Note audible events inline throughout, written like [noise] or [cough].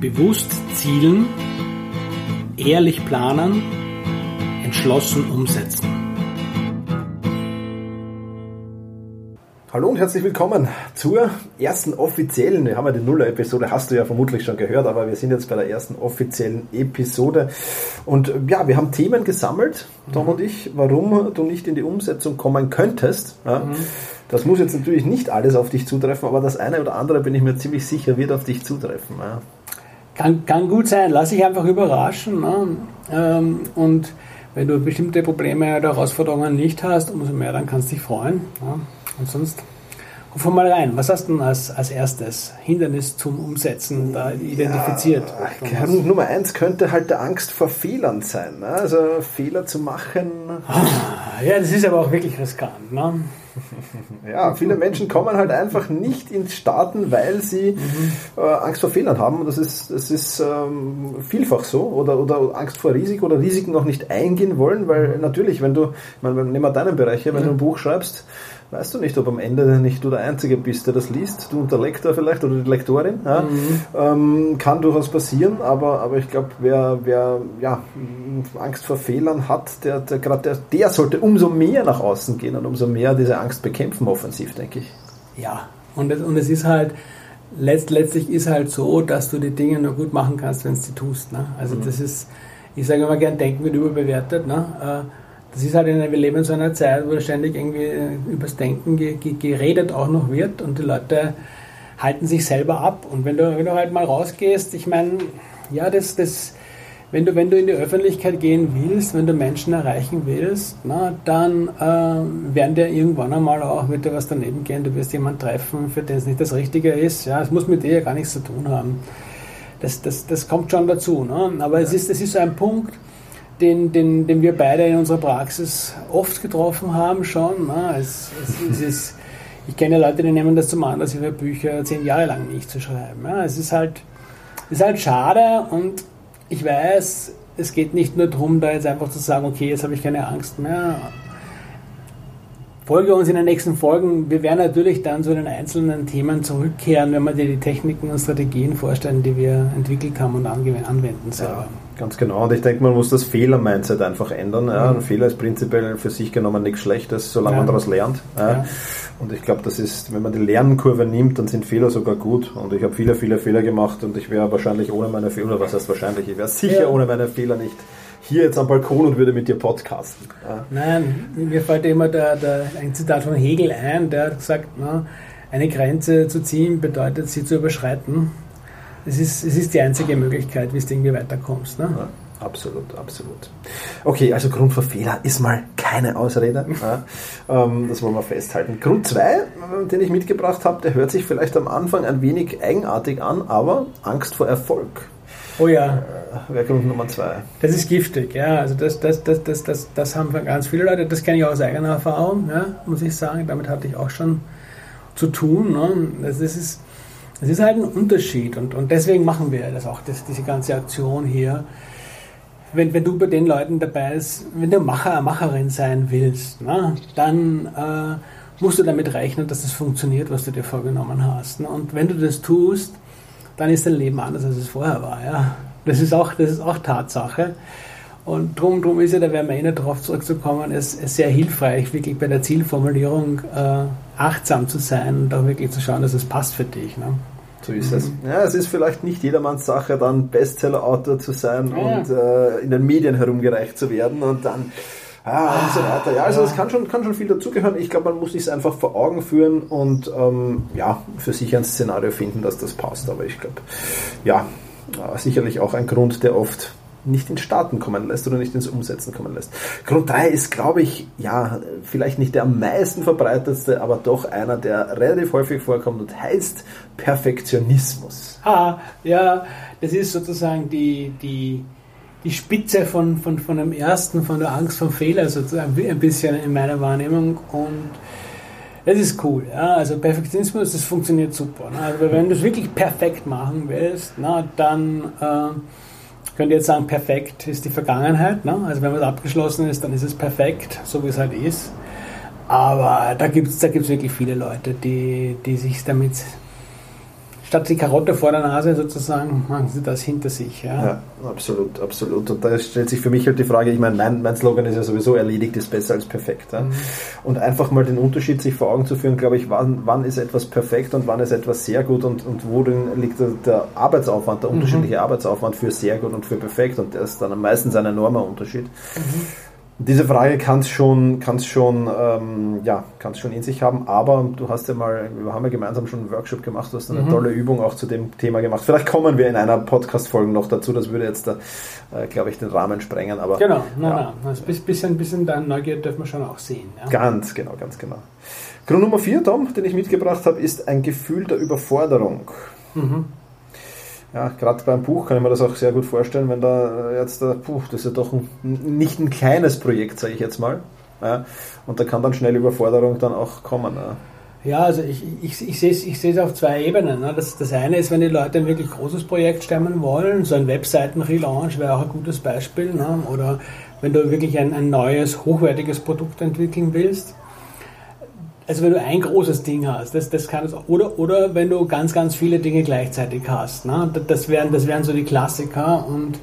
Bewusst zielen, ehrlich planen, entschlossen umsetzen. Hallo und herzlich willkommen zur ersten offiziellen, wir haben ja die Nuller-Episode, hast du ja vermutlich schon gehört, aber wir sind jetzt bei der ersten offiziellen Episode. Und ja, wir haben Themen gesammelt, Tom mhm. und ich, warum du nicht in die Umsetzung kommen könntest. Ja. Mhm. Das muss jetzt natürlich nicht alles auf dich zutreffen, aber das eine oder andere bin ich mir ziemlich sicher, wird auf dich zutreffen. Ja. Kann, kann gut sein, lass dich einfach überraschen. Ne? Ähm, und wenn du bestimmte Probleme oder Herausforderungen nicht hast, umso mehr dann kannst du dich freuen. Ja? Und sonst, ruf mal rein. Was hast du denn als, als erstes Hindernis zum Umsetzen da identifiziert? Ja, Nummer eins könnte halt der Angst vor Fehlern sein. Ne? Also Fehler zu machen. Ah, ja, das ist aber auch wirklich riskant. Ne? [laughs] Ja, viele Menschen kommen halt einfach nicht ins Starten, weil sie mhm. äh, Angst vor Fehlern haben. Das ist, das ist ähm, vielfach so. Oder, oder Angst vor Risiko oder Risiken noch nicht eingehen wollen, weil natürlich, wenn du, ich meine, nehmen wir deinen Bereich hier, wenn mhm. du ein Buch schreibst, weißt du nicht, ob am Ende nicht du der Einzige bist, der das liest, du und der Lektor vielleicht oder die Lektorin. Ja? Mhm. Ähm, kann durchaus passieren, aber, aber ich glaube, wer, wer ja, Angst vor Fehlern hat, der, der, der, der sollte umso mehr nach außen gehen und umso mehr diese Angst bekämpfen, offensiv, denke ich. Ja, und es, und es ist halt, letzt, letztlich ist halt so, dass du die Dinge nur gut machen kannst, wenn du sie tust. Ne? Also mhm. das ist, ich sage immer gern, denken wird überbewertet. Ne? Äh, das ist halt, in, wir leben in so einer Zeit, wo ständig irgendwie äh, übers Denken geredet auch noch wird und die Leute halten sich selber ab. Und wenn du, wenn du halt mal rausgehst, ich meine, ja, das, das, wenn du, wenn du in die Öffentlichkeit gehen willst, wenn du Menschen erreichen willst, na, dann äh, werden dir irgendwann einmal auch, wird dir was daneben gehen, du wirst jemanden treffen, für den es nicht das Richtige ist. Ja, es muss mit dir ja gar nichts zu tun haben. Das, das, das kommt schon dazu. Ne? Aber es, ist, es ist so ein Punkt, den, den, den wir beide in unserer Praxis oft getroffen haben schon. Ne? Es, es, es ist, ich kenne Leute, die nehmen das zum Anlass, ihre Bücher zehn Jahre lang nicht zu schreiben. Ja? Es ist halt, ist halt schade und ich weiß, es geht nicht nur darum, da jetzt einfach zu sagen, okay, jetzt habe ich keine Angst mehr. Folge uns in den nächsten Folgen. Wir werden natürlich dann zu den einzelnen Themen zurückkehren, wenn wir dir die Techniken und Strategien vorstellen, die wir entwickelt haben und anwenden selber. Ja. Ganz genau. Und ich denke, man muss das Fehler-Mindset einfach ändern. Ja. Mhm. Ein Fehler ist prinzipiell für sich genommen nichts Schlechtes, solange ja. man daraus lernt. Ja. Und ich glaube, das ist, wenn man die Lernkurve nimmt, dann sind Fehler sogar gut. Und ich habe viele, viele Fehler gemacht und ich wäre wahrscheinlich ohne meine Fehler, oder was heißt wahrscheinlich, ich wäre sicher ohne meine Fehler nicht hier jetzt am Balkon und würde mit dir podcasten. Nein, mir fällt immer der, der, ein Zitat von Hegel ein, der hat gesagt, na, eine Grenze zu ziehen bedeutet, sie zu überschreiten. Es ist, es ist die einzige Möglichkeit, wie du irgendwie weiterkommst. Ne? Ja, absolut, absolut. Okay, also Grund für Fehler ist mal keine Ausrede. [laughs] ja, ähm, das wollen wir festhalten. Grund 2, den ich mitgebracht habe, der hört sich vielleicht am Anfang ein wenig eigenartig an, aber Angst vor Erfolg. Oh ja. Äh, Wäre Grund Nummer zwei. Das ist giftig, ja. Also das, das, das, das, das, das haben ganz viele Leute, das kenne ich auch aus eigener Erfahrung, ja, muss ich sagen. Damit hatte ich auch schon zu tun. Ne? Das ist es ist halt ein Unterschied und, und deswegen machen wir das auch, das, diese ganze Aktion hier. Wenn, wenn du bei den Leuten dabei bist, wenn du Macher, Macherin sein willst, ne, dann äh, musst du damit rechnen, dass das funktioniert, was du dir vorgenommen hast. Ne? Und wenn du das tust, dann ist dein Leben anders, als es vorher war. Ja? Das, ist auch, das ist auch Tatsache. Und darum drum ist ja, da werden wir eh nicht darauf zurückzukommen, es ist sehr hilfreich, wirklich bei der Zielformulierung äh, achtsam zu sein und auch wirklich zu schauen, dass es passt für dich. Ne? So ist mhm. es. Ja, es ist vielleicht nicht jedermanns Sache, dann Bestseller-Autor zu sein ja. und äh, in den Medien herumgereicht zu werden und dann ah, und so weiter. Ja, also es kann schon, kann schon viel dazugehören. Ich glaube, man muss sich es einfach vor Augen führen und ähm, ja, für sich ein Szenario finden, dass das passt. Aber ich glaube, ja, sicherlich auch ein Grund, der oft nicht ins Starten kommen lässt oder nicht ins Umsetzen kommen lässt. Grund 3 ist, glaube ich, ja, vielleicht nicht der am meisten verbreitetste, aber doch einer, der relativ häufig vorkommt und heißt Perfektionismus. Ah, ja, das ist sozusagen die, die, die Spitze von, von, von dem ersten, von der Angst vom Fehler sozusagen, ein bisschen in meiner Wahrnehmung und das ist cool. Ja? Also Perfektionismus, das funktioniert super. Ne? Also wenn du es wirklich perfekt machen willst, na, dann äh, könnte jetzt sagen, perfekt ist die Vergangenheit. Ne? Also wenn was abgeschlossen ist, dann ist es perfekt, so wie es halt ist. Aber da gibt es da gibt's wirklich viele Leute, die, die sich damit statt die Karotte vor der Nase sozusagen, machen sie das hinter sich. Ja, ja absolut, absolut. Und da stellt sich für mich halt die Frage, ich meine, mein, mein Slogan ist ja sowieso, erledigt ist besser als perfekt. Ja? Mhm. Und einfach mal den Unterschied sich vor Augen zu führen, glaube ich, wann, wann ist etwas perfekt und wann ist etwas sehr gut und, und worin liegt der, der Arbeitsaufwand, der mhm. unterschiedliche Arbeitsaufwand für sehr gut und für perfekt und der ist dann meistens ein enormer Unterschied. Mhm. Diese Frage kann es schon, kann's schon, ähm, ja, kann's schon in sich haben, aber du hast ja mal, wir haben ja gemeinsam schon einen Workshop gemacht, du hast eine mhm. tolle Übung auch zu dem Thema gemacht. Vielleicht kommen wir in einer Podcast-Folge noch dazu, das würde jetzt, da, äh, glaube ich, den Rahmen sprengen. Aber, genau, nein, ja. Also ein bisschen, bisschen deine Neugier dürfen wir schon auch sehen. Ja? Ganz genau, ganz genau. Grund Nummer vier, Tom, den ich mitgebracht habe, ist ein Gefühl der Überforderung. Mhm ja, gerade beim Buch kann ich mir das auch sehr gut vorstellen, wenn da jetzt, da, puh, das ist ja doch ein, nicht ein kleines Projekt, sage ich jetzt mal. Ja, und da kann dann schnell Überforderung dann auch kommen. Ja. Ja, also ich, ich, ich sehe es ich auf zwei Ebenen. Ne? Das, das eine ist, wenn die Leute ein wirklich großes Projekt stemmen wollen, so ein Webseiten-Relaunch wäre auch ein gutes Beispiel. Ne? Oder wenn du wirklich ein, ein neues, hochwertiges Produkt entwickeln willst. Also wenn du ein großes Ding hast, das, das kann es oder oder wenn du ganz ganz viele Dinge gleichzeitig hast, ne? das wären das wären so die Klassiker und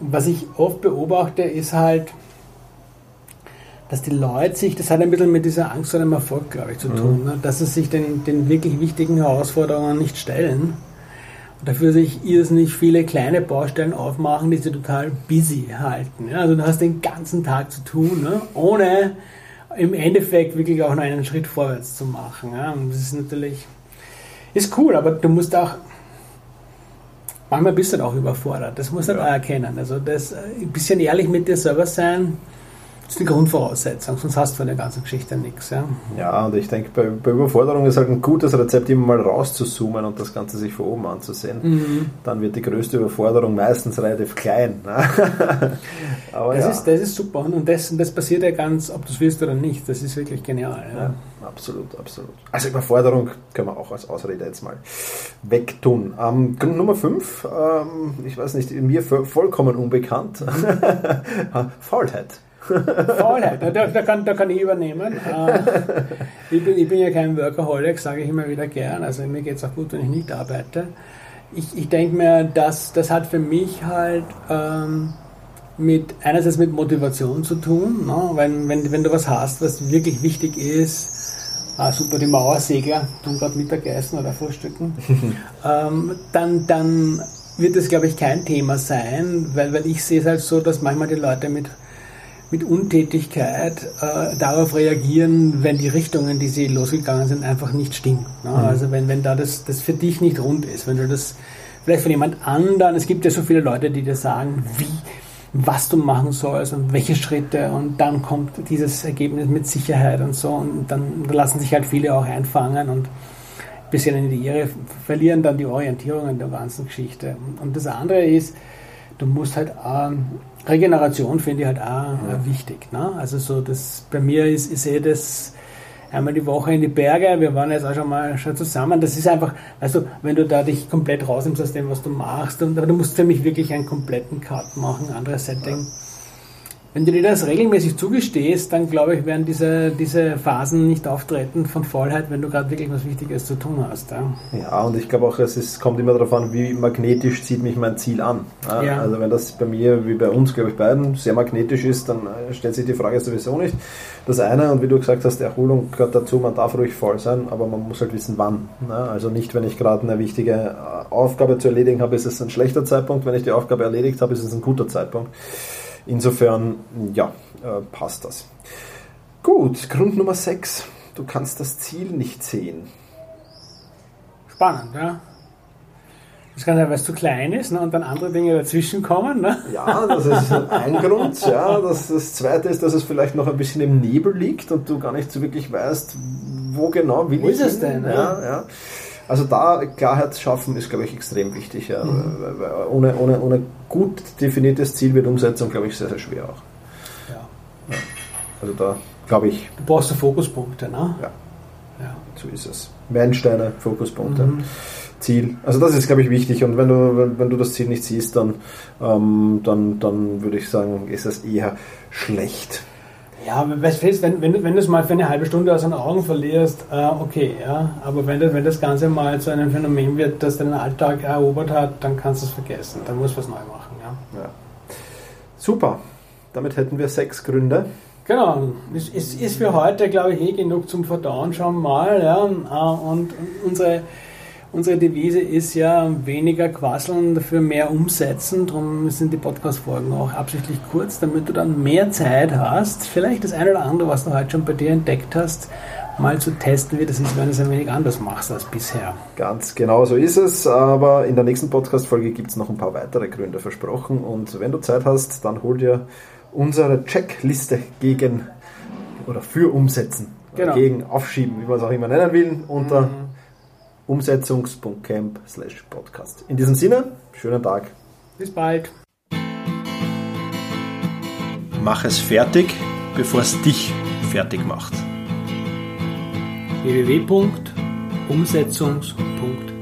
was ich oft beobachte ist halt, dass die Leute sich, das hat ein bisschen mit dieser Angst vor dem Erfolg, glaube ich, zu mhm. tun, ne? dass sie sich den, den wirklich wichtigen Herausforderungen nicht stellen und dafür sich irrsinnig viele kleine Baustellen aufmachen, die sie total busy halten. Ja? Also du hast den ganzen Tag zu tun, ne? ohne im Endeffekt wirklich auch noch einen Schritt vorwärts zu machen. Ja. Und das ist natürlich, ist cool, aber du musst auch, manchmal bist du auch überfordert. Das musst du ja. auch erkennen. Also das, ein bisschen ehrlich mit dir selber sein, das ist die Grundvoraussetzung, sonst hast du von der ganzen Geschichte nichts. Ja, ja und ich denke, bei, bei, Überforderung ist halt ein gutes Rezept, immer mal rauszuzoomen und das Ganze sich von oben anzusehen. Mhm. Dann wird die größte Überforderung meistens relativ klein. Ne? [laughs] Aber das, ja. ist, das ist super und das, das passiert ja ganz, ob du es willst oder nicht. Das ist wirklich genial. Ja. ja. absolut, absolut. Also Überforderung können wir auch als Ausrede jetzt mal wegtun. Ähm, Grund Nummer 5, ähm, ich weiß nicht, mir vollkommen unbekannt, [laughs] Faulheit. Faulheit, da, da, kann, da kann ich übernehmen. [laughs] Äh, ich, bin, ich bin ja kein Workaholic, sage ich immer wieder gern. Also mir geht es auch gut, wenn ich nicht arbeite. Ich, ich denke mir, das, das hat für mich halt ähm, mit einerseits mit Motivation zu tun. Ne? Wenn, wenn, wenn du was hast, was wirklich wichtig ist, ah, super, die Mauersegler tun gerade Mittagessen oder Frühstücken, [laughs] ähm, dann, dann wird das, glaube ich, kein Thema sein, weil, weil ich sehe es halt so, dass manchmal die Leute mit mit Untätigkeit äh, darauf reagieren, wenn die Richtungen, die sie losgegangen sind, einfach nicht stimmen. Ne? Mhm. Also wenn, wenn da das, das für dich nicht rund ist, wenn du das vielleicht von jemand anderen, es gibt ja so viele Leute, die dir sagen, wie, was du machen sollst und welche Schritte und dann kommt dieses Ergebnis mit Sicherheit und so und dann lassen sich halt viele auch einfangen und ein bisschen in die Irre verlieren dann die Orientierung in der ganzen Geschichte. Und das andere ist, du musst halt ähm, Regeneration finde ich halt auch ja. wichtig. Ne? Also so das bei mir ist, ist eh das einmal die Woche in die Berge, wir waren jetzt auch schon mal schon zusammen. Das ist einfach, du, wenn du da dich komplett rausnimmst aus dem, was du machst, und, aber du musst für mich wirklich einen kompletten Cut machen, anderes Setting. Ja wenn du dir das regelmäßig zugestehst, dann glaube ich, werden diese, diese Phasen nicht auftreten von Faulheit, wenn du gerade wirklich was Wichtiges zu tun hast. Ja, ja und ich glaube auch, es ist, kommt immer darauf an, wie magnetisch zieht mich mein Ziel an. Ja. Also wenn das bei mir, wie bei uns, glaube ich, beiden sehr magnetisch ist, dann äh, stellt sich die Frage sowieso nicht. Das eine, und wie du gesagt hast, Erholung gehört dazu, man darf ruhig voll sein, aber man muss halt wissen, wann. Also nicht, wenn ich gerade eine wichtige äh, Aufgabe zu erledigen habe, ist es ein schlechter Zeitpunkt. Wenn ich die Aufgabe erledigt habe, ist es ein guter Zeitpunkt. Insofern, ja, äh, passt das. Gut, Grund Nummer 6. Du kannst das Ziel nicht sehen. Spannend, ja. Das kann sein, weil es zu klein ist ne, und dann andere Dinge dazwischen kommen. Ne? Ja, das ist ein Grund. Ja. Das, das zweite ist, dass es vielleicht noch ein bisschen im Nebel liegt und du gar nicht so wirklich weißt, wo genau will wo ich. Ist es denn? Ja, ja. Also da Klarheit schaffen ist, glaube ich, extrem wichtig. Ja. Mhm. Ohne, ohne, ohne gut definiertes Ziel wird Umsetzung, glaube ich, sehr, sehr schwer auch. Ja. ja. Also da glaube ich. Du brauchst da Fokuspunkte, ne? Ja. ja. So ist es. Meilensteine, Fokuspunkte. Mhm. Ziel. Also das ist, glaube ich, wichtig. Und wenn du, wenn, wenn du das Ziel nicht siehst, dann, ähm, dann, dann würde ich sagen, ist das eher schlecht. Ja, wenn, wenn, wenn du es mal für eine halbe Stunde aus den Augen verlierst, äh, okay, ja. Aber wenn das, wenn das Ganze mal zu einem Phänomen wird, das deinen Alltag erobert hat, dann kannst du es vergessen. Dann musst du was neu machen, ja. ja. Super. Damit hätten wir sechs Gründe. Genau, es ist, ist für heute, glaube ich, eh genug zum Verdauen. Schauen wir mal. Ja. Äh, und unsere Unsere Devise ist ja weniger quasseln, dafür mehr umsetzen. Darum sind die Podcast-Folgen auch absichtlich kurz, damit du dann mehr Zeit hast, vielleicht das eine oder andere, was du heute schon bei dir entdeckt hast, mal zu testen, wie das ist, wenn du es ein wenig anders machst als bisher. Ganz genau so ist es, aber in der nächsten Podcast-Folge gibt es noch ein paar weitere Gründe versprochen und wenn du Zeit hast, dann hol dir unsere Checkliste gegen oder für Umsetzen, genau. gegen Aufschieben, wie man es auch immer nennen will, unter mhm umsetzungs.camp podcast. In diesem Sinne, schönen Tag. Bis bald. Mach es fertig, bevor es dich fertig macht. www.umsetzungs.camp